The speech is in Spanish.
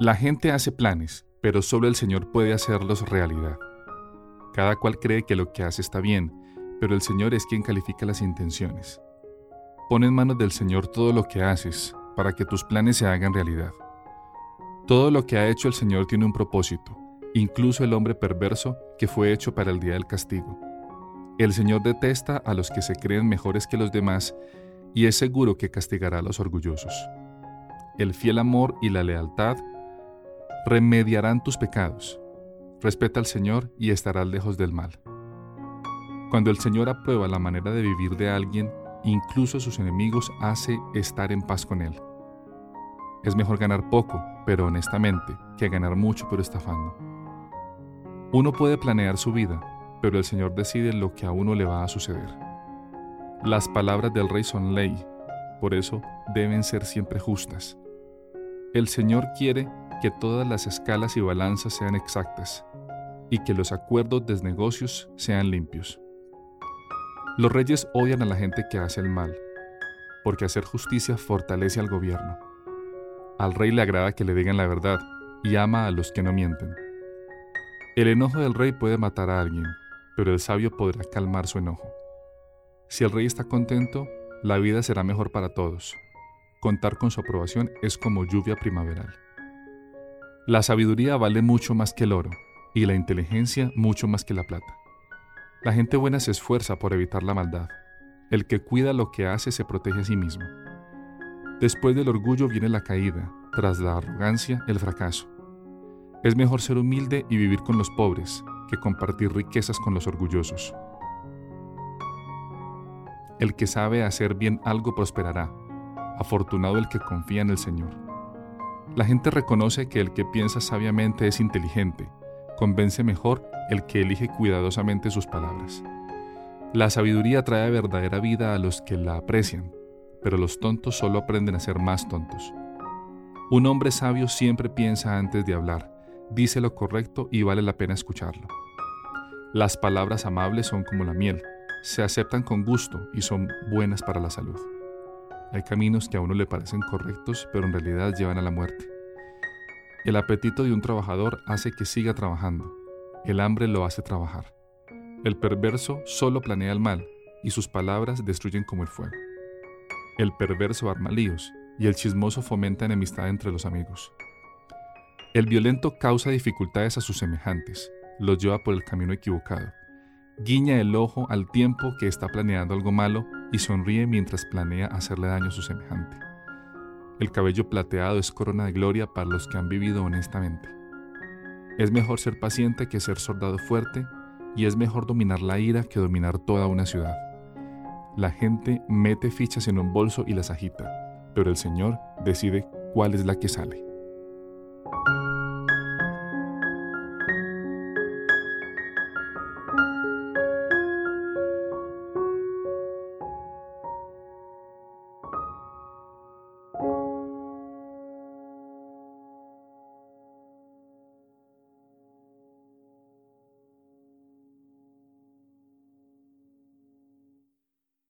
La gente hace planes, pero solo el Señor puede hacerlos realidad. Cada cual cree que lo que hace está bien, pero el Señor es quien califica las intenciones. Pon en manos del Señor todo lo que haces, para que tus planes se hagan realidad. Todo lo que ha hecho el Señor tiene un propósito, incluso el hombre perverso que fue hecho para el día del castigo. El Señor detesta a los que se creen mejores que los demás y es seguro que castigará a los orgullosos. El fiel amor y la lealtad remediarán tus pecados. Respeta al Señor y estarás lejos del mal. Cuando el Señor aprueba la manera de vivir de alguien, incluso sus enemigos hace estar en paz con él. Es mejor ganar poco, pero honestamente, que ganar mucho pero estafando. Uno puede planear su vida, pero el Señor decide lo que a uno le va a suceder. Las palabras del rey son ley, por eso deben ser siempre justas. El Señor quiere que todas las escalas y balanzas sean exactas y que los acuerdos de negocios sean limpios. Los reyes odian a la gente que hace el mal, porque hacer justicia fortalece al gobierno. Al rey le agrada que le digan la verdad y ama a los que no mienten. El enojo del rey puede matar a alguien, pero el sabio podrá calmar su enojo. Si el rey está contento, la vida será mejor para todos. Contar con su aprobación es como lluvia primaveral. La sabiduría vale mucho más que el oro y la inteligencia mucho más que la plata. La gente buena se esfuerza por evitar la maldad. El que cuida lo que hace se protege a sí mismo. Después del orgullo viene la caída, tras la arrogancia el fracaso. Es mejor ser humilde y vivir con los pobres que compartir riquezas con los orgullosos. El que sabe hacer bien algo prosperará. Afortunado el que confía en el Señor. La gente reconoce que el que piensa sabiamente es inteligente. Convence mejor el que elige cuidadosamente sus palabras. La sabiduría trae verdadera vida a los que la aprecian, pero los tontos solo aprenden a ser más tontos. Un hombre sabio siempre piensa antes de hablar, dice lo correcto y vale la pena escucharlo. Las palabras amables son como la miel, se aceptan con gusto y son buenas para la salud. Hay caminos que a uno le parecen correctos, pero en realidad llevan a la muerte. El apetito de un trabajador hace que siga trabajando. El hambre lo hace trabajar. El perverso solo planea el mal y sus palabras destruyen como el fuego. El perverso arma líos y el chismoso fomenta enemistad entre los amigos. El violento causa dificultades a sus semejantes, los lleva por el camino equivocado. Guiña el ojo al tiempo que está planeando algo malo y sonríe mientras planea hacerle daño a su semejante. El cabello plateado es corona de gloria para los que han vivido honestamente. Es mejor ser paciente que ser soldado fuerte y es mejor dominar la ira que dominar toda una ciudad. La gente mete fichas en un bolso y las agita, pero el Señor decide cuál es la que sale.